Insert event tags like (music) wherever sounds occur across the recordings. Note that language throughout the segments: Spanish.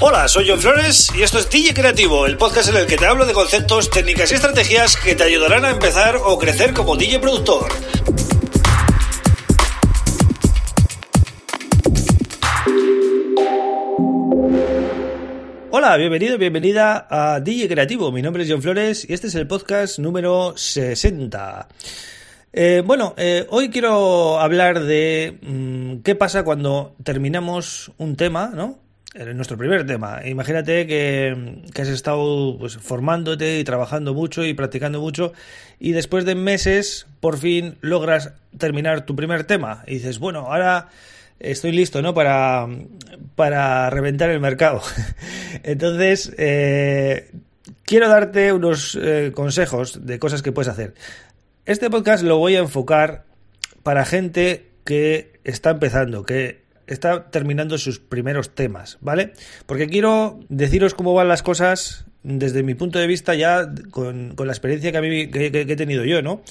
Hola, soy John Flores y esto es DJ Creativo, el podcast en el que te hablo de conceptos, técnicas y estrategias que te ayudarán a empezar o crecer como DJ productor. Hola, bienvenido, bienvenida a DJ Creativo. Mi nombre es John Flores y este es el podcast número 60. Eh, bueno, eh, hoy quiero hablar de mm, qué pasa cuando terminamos un tema, ¿no? Nuestro primer tema. Imagínate que, has estado pues, formándote y trabajando mucho y practicando mucho y después de meses por fin logras terminar tu primer tema y dices, bueno, ahora estoy listo, ¿no? Para, para reventar el mercado. (laughs) Entonces, eh, quiero darte unos eh, consejos de cosas que puedes hacer. Este podcast lo voy a enfocar para gente que está empezando, que está terminando sus primeros temas, ¿vale? Porque quiero deciros cómo van las cosas desde mi punto de vista ya con, la experiencia que, mí, que, he tenido yo, ¿no?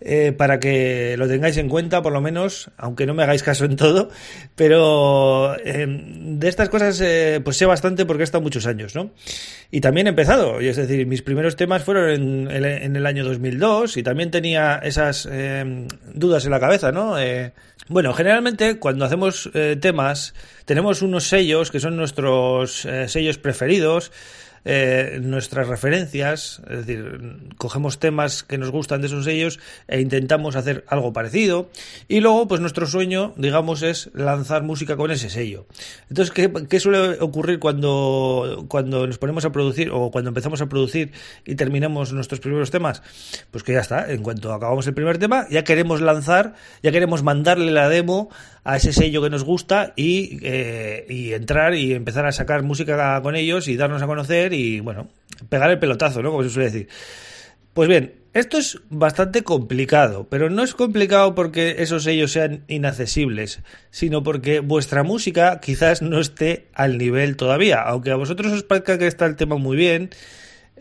Eh, para que lo tengáis en cuenta, por lo menos, aunque no me hagáis caso en todo, pero em, de estas cosas eh, pues sé bastante porque he estado muchos años, ¿no? Y también he empezado, es decir, mis primeros temas fueron en, en el año 2002 y también tenía esas em, dudas en la cabeza, ¿no? Eh, bueno, generalmente cuando hacemos eh, temas tenemos unos sellos que son nuestros eh, sellos preferidos, eh, nuestras referencias, es decir, cogemos temas que nos gustan de esos sellos e intentamos hacer algo parecido. Y luego, pues nuestro sueño, digamos, es lanzar música con ese sello. Entonces, ¿qué, suele ocurrir cuando, cuando nos ponemos a producir o cuando empezamos a producir y terminamos nuestros primeros temas? Pues que ya está, en cuanto acabamos el primer tema, ya queremos lanzar, ya queremos mandarle la demo a ese sello que nos gusta y, eh, y entrar y empezar a sacar música con ellos y darnos a conocer y, bueno, pegar el pelotazo, ¿no? Como se suele decir. Pues bien, esto es bastante complicado, pero no es complicado porque esos sellos sean inaccesibles, sino porque vuestra música quizás no esté al nivel todavía. Aunque a vosotros os parezca que está el tema muy bien,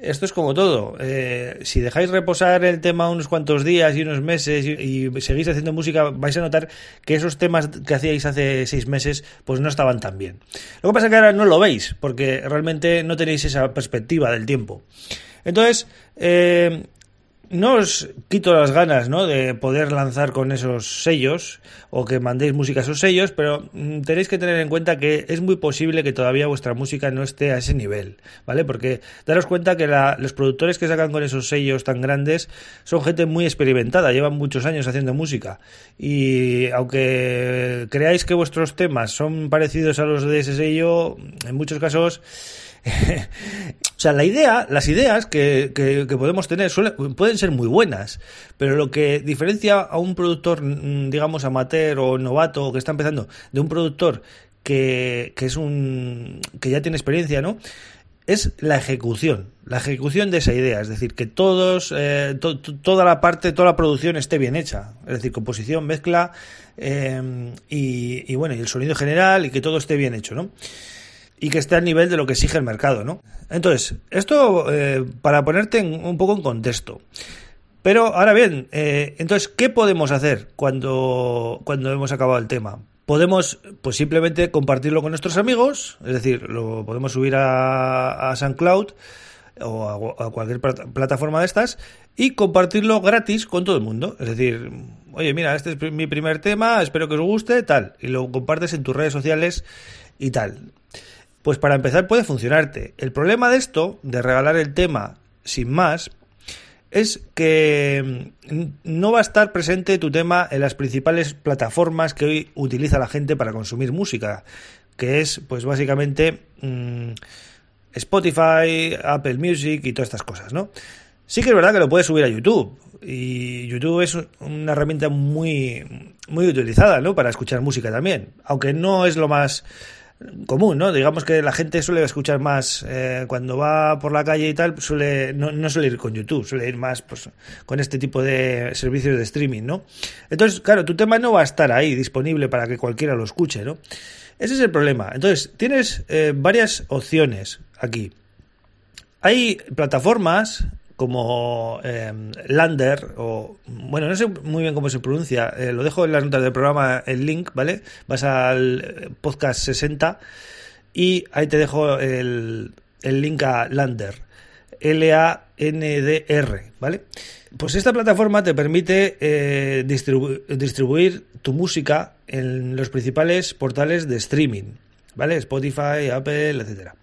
esto es como todo. Eh, si dejáis reposar el tema unos cuantos días y unos meses y, seguís haciendo música, vais a notar que esos temas que hacíais hace seis meses, pues no estaban tan bien. Lo que pasa es que ahora no lo veis, porque realmente no tenéis esa perspectiva del tiempo. Entonces, eh, no os quito las ganas ¿no? de poder lanzar con esos sellos o que mandéis música a esos sellos, pero mm, tenéis que tener en cuenta que es muy posible que todavía vuestra música no esté a ese nivel, ¿vale? Porque daros cuenta que los productores que sacan con esos sellos tan grandes son gente muy experimentada, llevan muchos años haciendo música y aunque creáis que vuestros temas son parecidos a los de ese sello, en muchos casos (laughs) o sea, la idea, las ideas que, podemos tener pueden ser muy buenas, pero lo que diferencia a un productor, mm, digamos, amateur o novato que está empezando, de un productor que, es un. que ya tiene experiencia, ¿no? es la ejecución, la ejecución de esa idea, es decir, que todos, eh, toda la parte, toda la producción esté bien hecha, es decir, composición, mezcla eh, y, bueno, y el sonido general y que todo esté bien hecho, ¿no? Y que esté al nivel de lo que exige el mercado, ¿no? Entonces, esto eh, para ponerte un poco en contexto. Pero ahora bien, eh, entonces, ¿qué podemos hacer cuando, cuando hemos acabado el tema? Podemos, pues simplemente compartirlo con nuestros amigos, es decir, lo podemos subir a, a SoundCloud o a, cualquier plataforma de estas y compartirlo gratis con todo el mundo. Es decir, oye, mira, este es mi primer tema, espero que os guste, tal, y lo compartes en tus redes sociales y tal. Pues para empezar puede funcionarte. El problema de esto, de regalar el tema sin más, es que mm, no va a estar presente tu tema en las principales plataformas que hoy utiliza la gente para consumir música, que es pues básicamente mm, Spotify, Apple Music y todas estas cosas, ¿no? Sí que es verdad que lo puedes subir a YouTube y YouTube es una herramienta muy muy utilizada, ¿no? Para escuchar música también, aunque no es lo más común, ¿no? Digamos que la gente suele escuchar más eh, cuando va por la calle y tal, suele no, no, suele ir con YouTube, suele ir más pues, con este tipo de servicios de streaming, ¿no? Entonces, claro, tu tema no va a estar ahí disponible para que cualquiera lo escuche, ¿no? Ese es el problema. Entonces, tienes eh, varias opciones aquí. Hay plataformas como em, Lander o bueno no sé muy bien cómo se pronuncia eh, lo dejo en las notas del programa el link vale vas al podcast 60 y ahí te dejo el, el link a Lander, L-A-N-D-R, ¿vale? Pues esta plataforma te permite eh, distribuir tu música en los principales portales de streaming, ¿vale? Spotify, Apple, etcétera.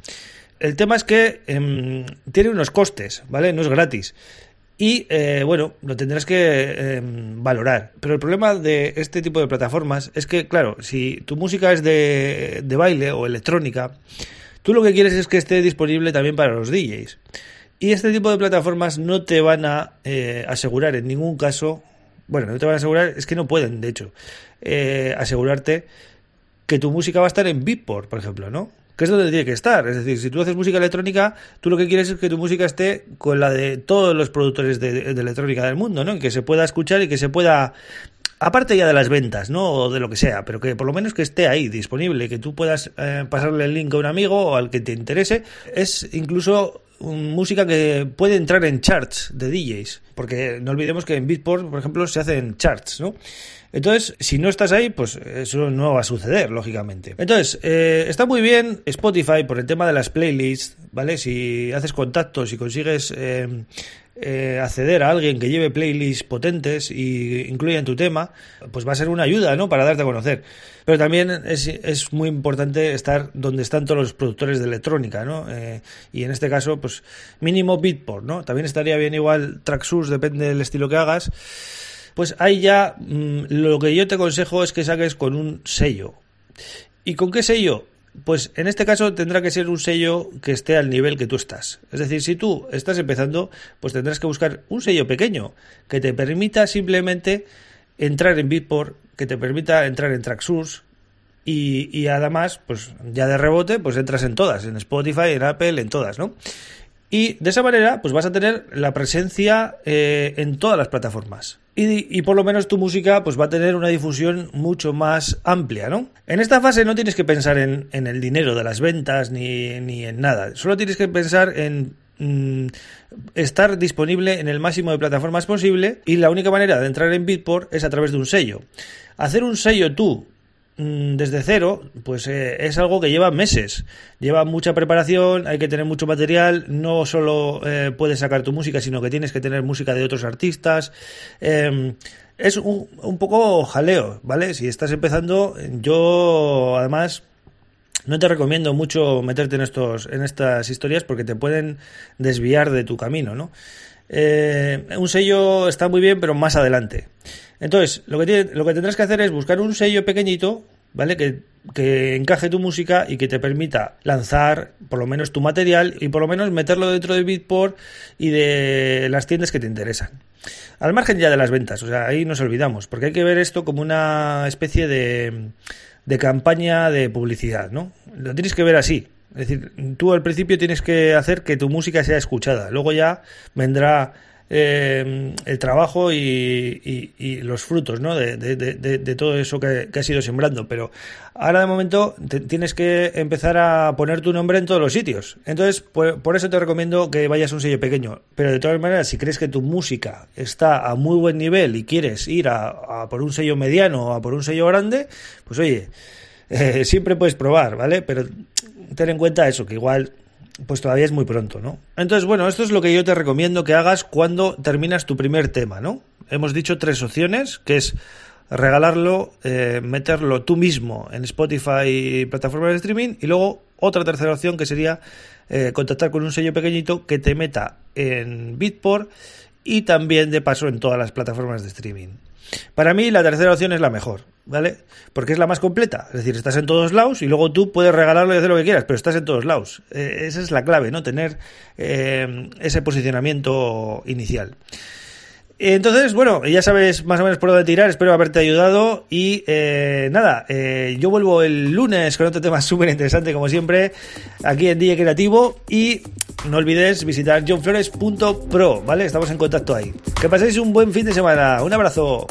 El tema es que em, tiene unos costes, ¿vale? No es gratis. Y eh, bueno, lo tendrás que em, valorar. Pero el problema de este tipo de plataformas es que, claro, si tu música es de, de baile o electrónica, tú lo que quieres es que esté disponible también para los DJs. Y este tipo de plataformas no te van a eh, asegurar en ningún caso, bueno, no te van a asegurar, es que no pueden, de hecho, eh, asegurarte que tu música va a estar en Beatport, por ejemplo, ¿no? Que es donde tiene que estar. Es decir, si tú haces música electrónica, tú lo que quieres es que tu música esté con la de todos los productores de, electrónica del mundo, ¿no? que se pueda escuchar y que se pueda aparte ya de las ventas, ¿no? O de lo que sea, pero que por lo menos que esté ahí disponible, que tú puedas eh, pasarle el link a un amigo o al que te interese, es incluso música que puede entrar en charts de DJs, porque no olvidemos que en Beatport, por ejemplo, se hacen charts, ¿no? Entonces, si no estás ahí, pues eso no va a suceder, lógicamente. Entonces, eh, está muy bien Spotify por el tema de las playlists, ¿vale? Si haces contactos y consigues eh, eh, acceder a alguien que lleve playlists potentes y incluyan tu tema, pues va a ser una ayuda, ¿no? Para darte a conocer. Pero también es, es muy importante estar donde están todos los productores de electrónica, ¿no? Eh, y en este caso, pues mínimo Beatport, ¿no? También estaría bien igual Traxsource, depende del estilo que hagas. Pues ahí ya mm, lo que yo te aconsejo es que saques con un sello. ¿Y con qué sello? Pues en este caso tendrá que ser un sello que esté al nivel que tú estás. Es decir, si tú estás empezando, pues tendrás que buscar un sello pequeño que te permita simplemente entrar en Beatport, que te permita entrar en Traxsource y, y además, pues ya de rebote, pues entras en todas, en Spotify, en Apple, en todas, ¿no? Y de esa manera, pues vas a tener la presencia eh, en todas las plataformas. Y, y, por lo menos tu música pues va a tener una difusión mucho más amplia, ¿no? En esta fase no tienes que pensar en, en el dinero de las ventas ni, ni, en nada. Solo tienes que pensar en mm, estar disponible en el máximo de plataformas posible y la única manera de entrar en Beatport es a través de un sello. Hacer un sello tú desde cero, pues eh, es algo que lleva meses, lleva mucha preparación, hay que tener mucho material, no solo eh, puedes sacar tu música, sino que tienes que tener música de otros artistas. Em, es un, un, poco jaleo, ¿vale? Si estás empezando, yo además no te recomiendo mucho meterte en estos, en estas historias porque te pueden desviar de tu camino, ¿no? Eh, un sello está muy bien, pero más adelante. Entonces, lo que, lo que tendrás que hacer es buscar un sello pequeñito, ¿vale? Que, que, encaje tu música y que te permita lanzar por lo menos tu material y por lo menos meterlo dentro de Beatport y de las tiendas que te interesan. Al margen ya de las ventas, o sea, ahí nos olvidamos, porque hay que ver esto como una especie de, de campaña de publicidad, ¿no? Lo tienes que ver así. Es decir, tú al principio tienes que hacer que tu música sea escuchada, luego ya vendrá eh, el trabajo y, los frutos ¿no? de, todo eso que, has ido sembrando. Pero ahora de momento tienes que empezar a poner tu nombre en todos los sitios. Entonces, por, eso te recomiendo que vayas a un sello pequeño. Pero de todas maneras, si crees que tu música está a muy buen nivel y quieres ir a, por un sello mediano o a por un sello grande, pues oye, (laughs) eh, siempre puedes probar, ¿vale? Pero ten en cuenta eso, que igual pues todavía es muy pronto, ¿no? Entonces, bueno, esto es lo que yo te recomiendo que hagas cuando terminas tu primer tema, ¿no? Hemos dicho tres opciones, que es regalarlo, eh, meterlo tú mismo en Spotify y plataformas de streaming, y luego otra tercera opción que sería eh, contactar con un sello pequeñito que te meta en Bitport y también de paso en todas las plataformas de streaming. Para mí la tercera opción es la mejor, ¿vale? Porque es la más completa. Es decir, estás en todos lados y luego tú puedes regalarlo y hacer lo que quieras, pero estás en todos lados. Eh, esa es la clave, ¿no? Tener eh, ese posicionamiento inicial. Entonces, bueno, ya sabes más o menos por dónde tirar, espero haberte ayudado y eh, nada, eh, yo vuelvo el lunes con otro tema súper interesante como siempre, aquí en DJ Creativo y no olvides visitar johnflores.pro, ¿vale? Estamos en contacto ahí. Que paséis un buen fin de semana, un abrazo.